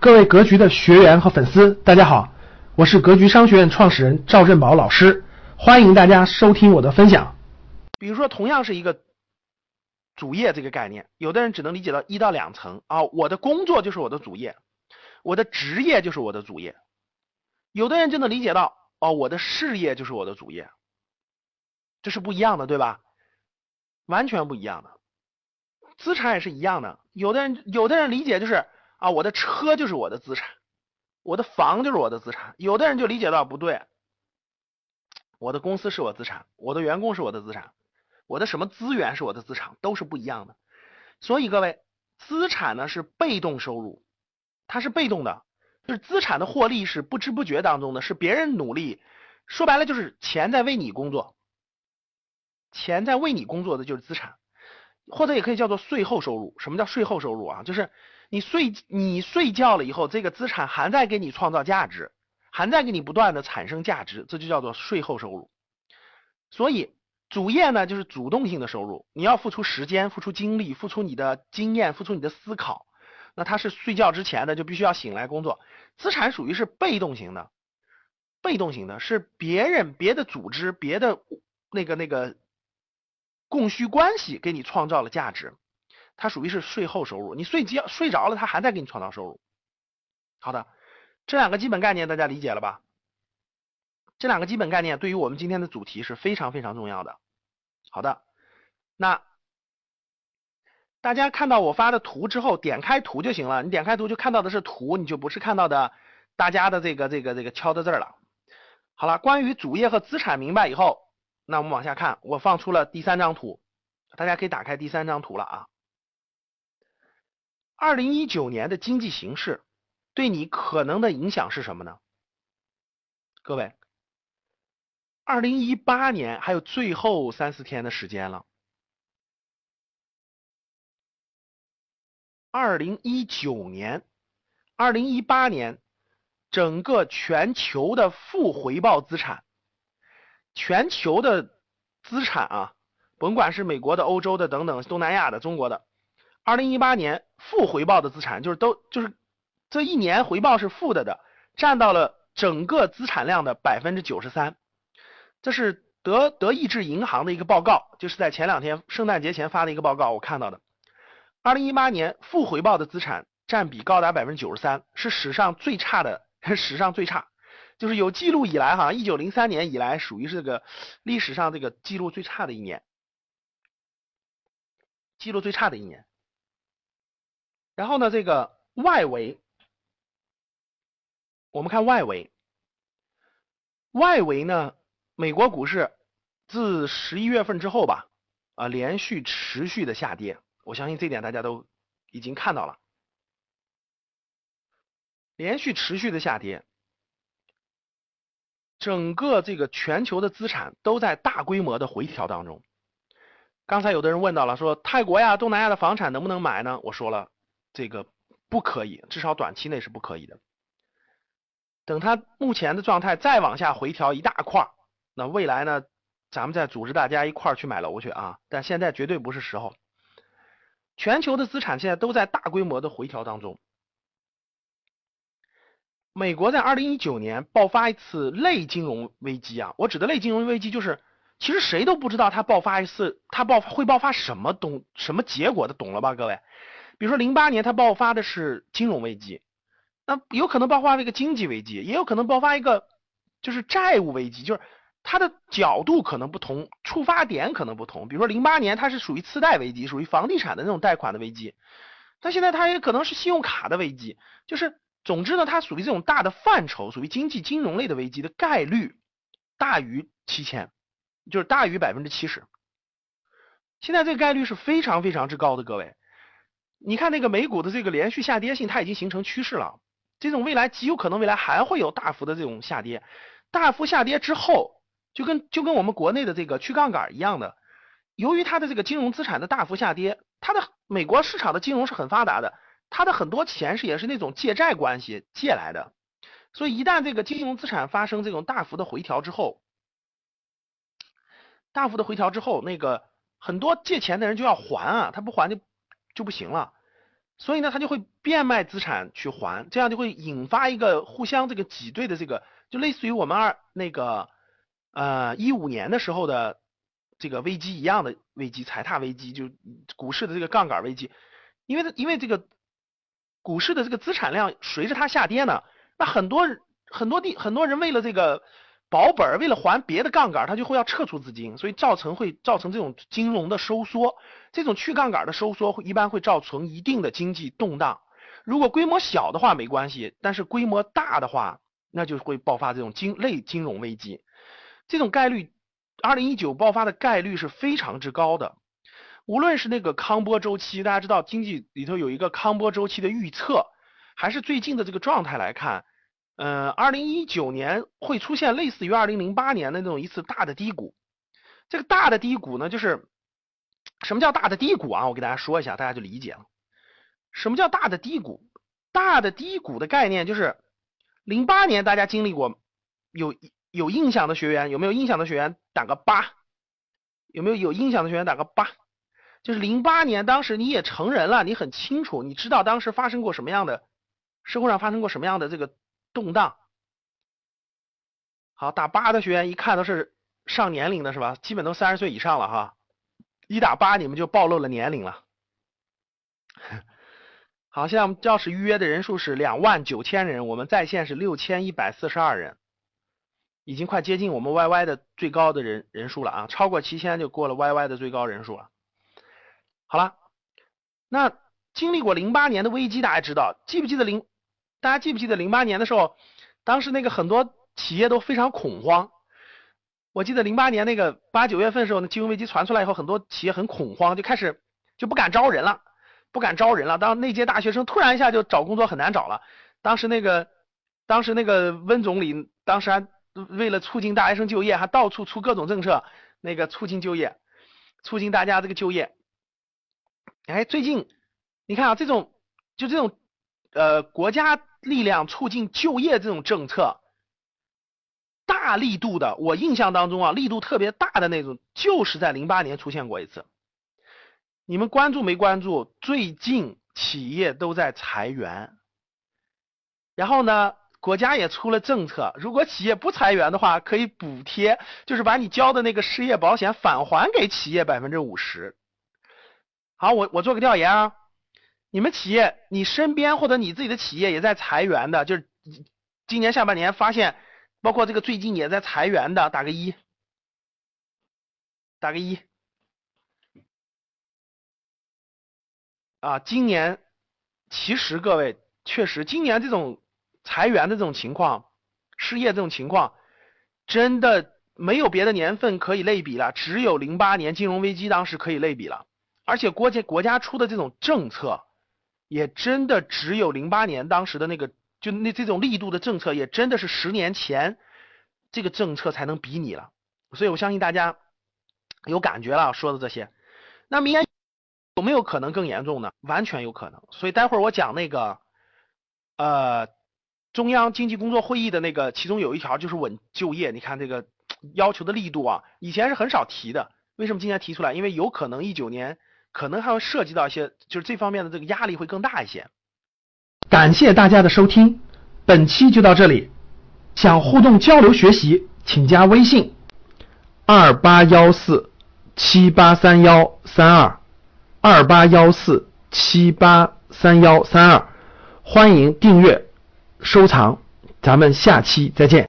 各位格局的学员和粉丝，大家好，我是格局商学院创始人赵振宝老师，欢迎大家收听我的分享。比如说，同样是一个主业这个概念，有的人只能理解到一到两层啊，我的工作就是我的主业，我的职业就是我的主业；有的人就能理解到哦，我的事业就是我的主业，这是不一样的，对吧？完全不一样的。资产也是一样的，有的人有的人理解就是。啊，我的车就是我的资产，我的房就是我的资产。有的人就理解到不对，我的公司是我资产，我的员工是我的资产，我的什么资源是我的资产，都是不一样的。所以各位，资产呢是被动收入，它是被动的，就是资产的获利是不知不觉当中的，是别人努力，说白了就是钱在为你工作，钱在为你工作的就是资产，或者也可以叫做税后收入。什么叫税后收入啊？就是。你睡你睡觉了以后，这个资产还在给你创造价值，还在给你不断的产生价值，这就叫做税后收入。所以主业呢，就是主动性的收入，你要付出时间、付出精力、付出你的经验、付出你的思考。那他是睡觉之前的，就必须要醒来工作。资产属于是被动型的，被动型的是别人、别的组织、别的那个那个供需关系给你创造了价值。它属于是税后收入，你睡觉睡着了，它还在给你创造收入。好的，这两个基本概念大家理解了吧？这两个基本概念对于我们今天的主题是非常非常重要的。好的，那大家看到我发的图之后，点开图就行了。你点开图就看到的是图，你就不是看到的大家的这个这个这个敲的字了。好了，关于主业和资产明白以后，那我们往下看，我放出了第三张图，大家可以打开第三张图了啊。二零一九年的经济形势对你可能的影响是什么呢？各位，二零一八年还有最后三四天的时间了。二零一九年、二零一八年，整个全球的负回报资产，全球的资产啊，甭管是美国的、欧洲的等等、东南亚的、中国的。二零一八年负回报的资产就是都就是这一年回报是负的的，占到了整个资产量的百分之九十三。这是德德意志银行的一个报告，就是在前两天圣诞节前发的一个报告，我看到的。二零一八年负回报的资产占比高达百分之九十三，是史上最差的，史上最差，就是有记录以来哈，一九零三年以来属于是这个历史上这个记录最差的一年，记录最差的一年。然后呢，这个外围，我们看外围，外围呢，美国股市自十一月份之后吧，啊，连续持续的下跌，我相信这点大家都已经看到了，连续持续的下跌，整个这个全球的资产都在大规模的回调当中。刚才有的人问到了，说泰国呀、东南亚的房产能不能买呢？我说了。这个不可以，至少短期内是不可以的。等它目前的状态再往下回调一大块，那未来呢，咱们再组织大家一块儿去买楼去啊！但现在绝对不是时候。全球的资产现在都在大规模的回调当中。美国在二零一九年爆发一次类金融危机啊，我指的类金融危机就是，其实谁都不知道它爆发一次，它爆发会爆发什么东什么结果的，懂了吧，各位？比如说零八年它爆发的是金融危机，那有可能爆发一个经济危机，也有可能爆发一个就是债务危机，就是它的角度可能不同，触发点可能不同。比如说零八年它是属于次贷危机，属于房地产的那种贷款的危机，但现在它也可能是信用卡的危机，就是总之呢，它属于这种大的范畴，属于经济金融类的危机的概率大于七千，就是大于百分之七十。现在这个概率是非常非常之高的，各位。你看那个美股的这个连续下跌性，它已经形成趋势了。这种未来极有可能未来还会有大幅的这种下跌，大幅下跌之后，就跟就跟我们国内的这个去杠杆一样的。由于它的这个金融资产的大幅下跌，它的美国市场的金融是很发达的，它的很多钱是也是那种借债关系借来的。所以一旦这个金融资产发生这种大幅的回调之后，大幅的回调之后，那个很多借钱的人就要还啊，他不还就。就不行了，所以呢，他就会变卖资产去还，这样就会引发一个互相这个挤兑的这个，就类似于我们二那个呃一五年的时候的这个危机一样的危机，踩踏危机，就股市的这个杠杆危机，因为因为这个股市的这个资产量随着它下跌呢，那很多很多地很多人为了这个。保本为了还别的杠杆，他就会要撤出资金，所以造成会造成这种金融的收缩。这种去杠杆的收缩会一般会造成一定的经济动荡。如果规模小的话没关系，但是规模大的话，那就会爆发这种金类金融危机。这种概率，二零一九爆发的概率是非常之高的。无论是那个康波周期，大家知道经济里头有一个康波周期的预测，还是最近的这个状态来看。嗯，二零一九年会出现类似于二零零八年的那种一次大的低谷。这个大的低谷呢，就是什么叫大的低谷啊？我给大家说一下，大家就理解了。什么叫大的低谷？大的低谷的概念就是零八年大家经历过，有有印象的学员有没有印象的学员打个八？有没有有印象的学员打个八？就是零八年当时你也成人了，你很清楚，你知道当时发生过什么样的社会上发生过什么样的这个。动荡，好打八的学员一看都是上年龄的是吧？基本都三十岁以上了哈，一打八你们就暴露了年龄了。好，现在我们教室预约的人数是两万九千人，我们在线是六千一百四十二人，已经快接近我们 YY 的最高的人人数了啊，超过七千就过了 YY 的最高人数了。好了，那经历过零八年的危机，大家知道记不记得零？大家记不记得零八年的时候，当时那个很多企业都非常恐慌。我记得零八年那个八九月份的时候，那金融危机传出来以后，很多企业很恐慌，就开始就不敢招人了，不敢招人了。当那届大学生突然一下就找工作很难找了。当时那个当时那个温总理当时还为了促进大学生就业，还到处出各种政策，那个促进就业，促进大家这个就业。哎，最近你看啊，这种就这种呃国家。力量促进就业这种政策，大力度的，我印象当中啊，力度特别大的那种，就是在零八年出现过一次。你们关注没关注？最近企业都在裁员，然后呢，国家也出了政策，如果企业不裁员的话，可以补贴，就是把你交的那个失业保险返还给企业百分之五十。好，我我做个调研啊。你们企业，你身边或者你自己的企业也在裁员的，就是今年下半年发现，包括这个最近也在裁员的，打个一，打个一。啊，今年其实各位确实，今年这种裁员的这种情况，失业这种情况，真的没有别的年份可以类比了，只有零八年金融危机当时可以类比了，而且国家国家出的这种政策。也真的只有零八年当时的那个，就那这种力度的政策，也真的是十年前这个政策才能比拟了。所以我相信大家有感觉了，说的这些。那明年有没有可能更严重呢？完全有可能。所以待会儿我讲那个呃中央经济工作会议的那个，其中有一条就是稳就业。你看这个 要求的力度啊，以前是很少提的，为什么今天提出来？因为有可能一九年。可能还会涉及到一些，就是这方面的这个压力会更大一些。感谢大家的收听，本期就到这里。想互动交流学习，请加微信二八幺四七八三幺三二二八幺四七八三幺三二，欢迎订阅收藏，咱们下期再见。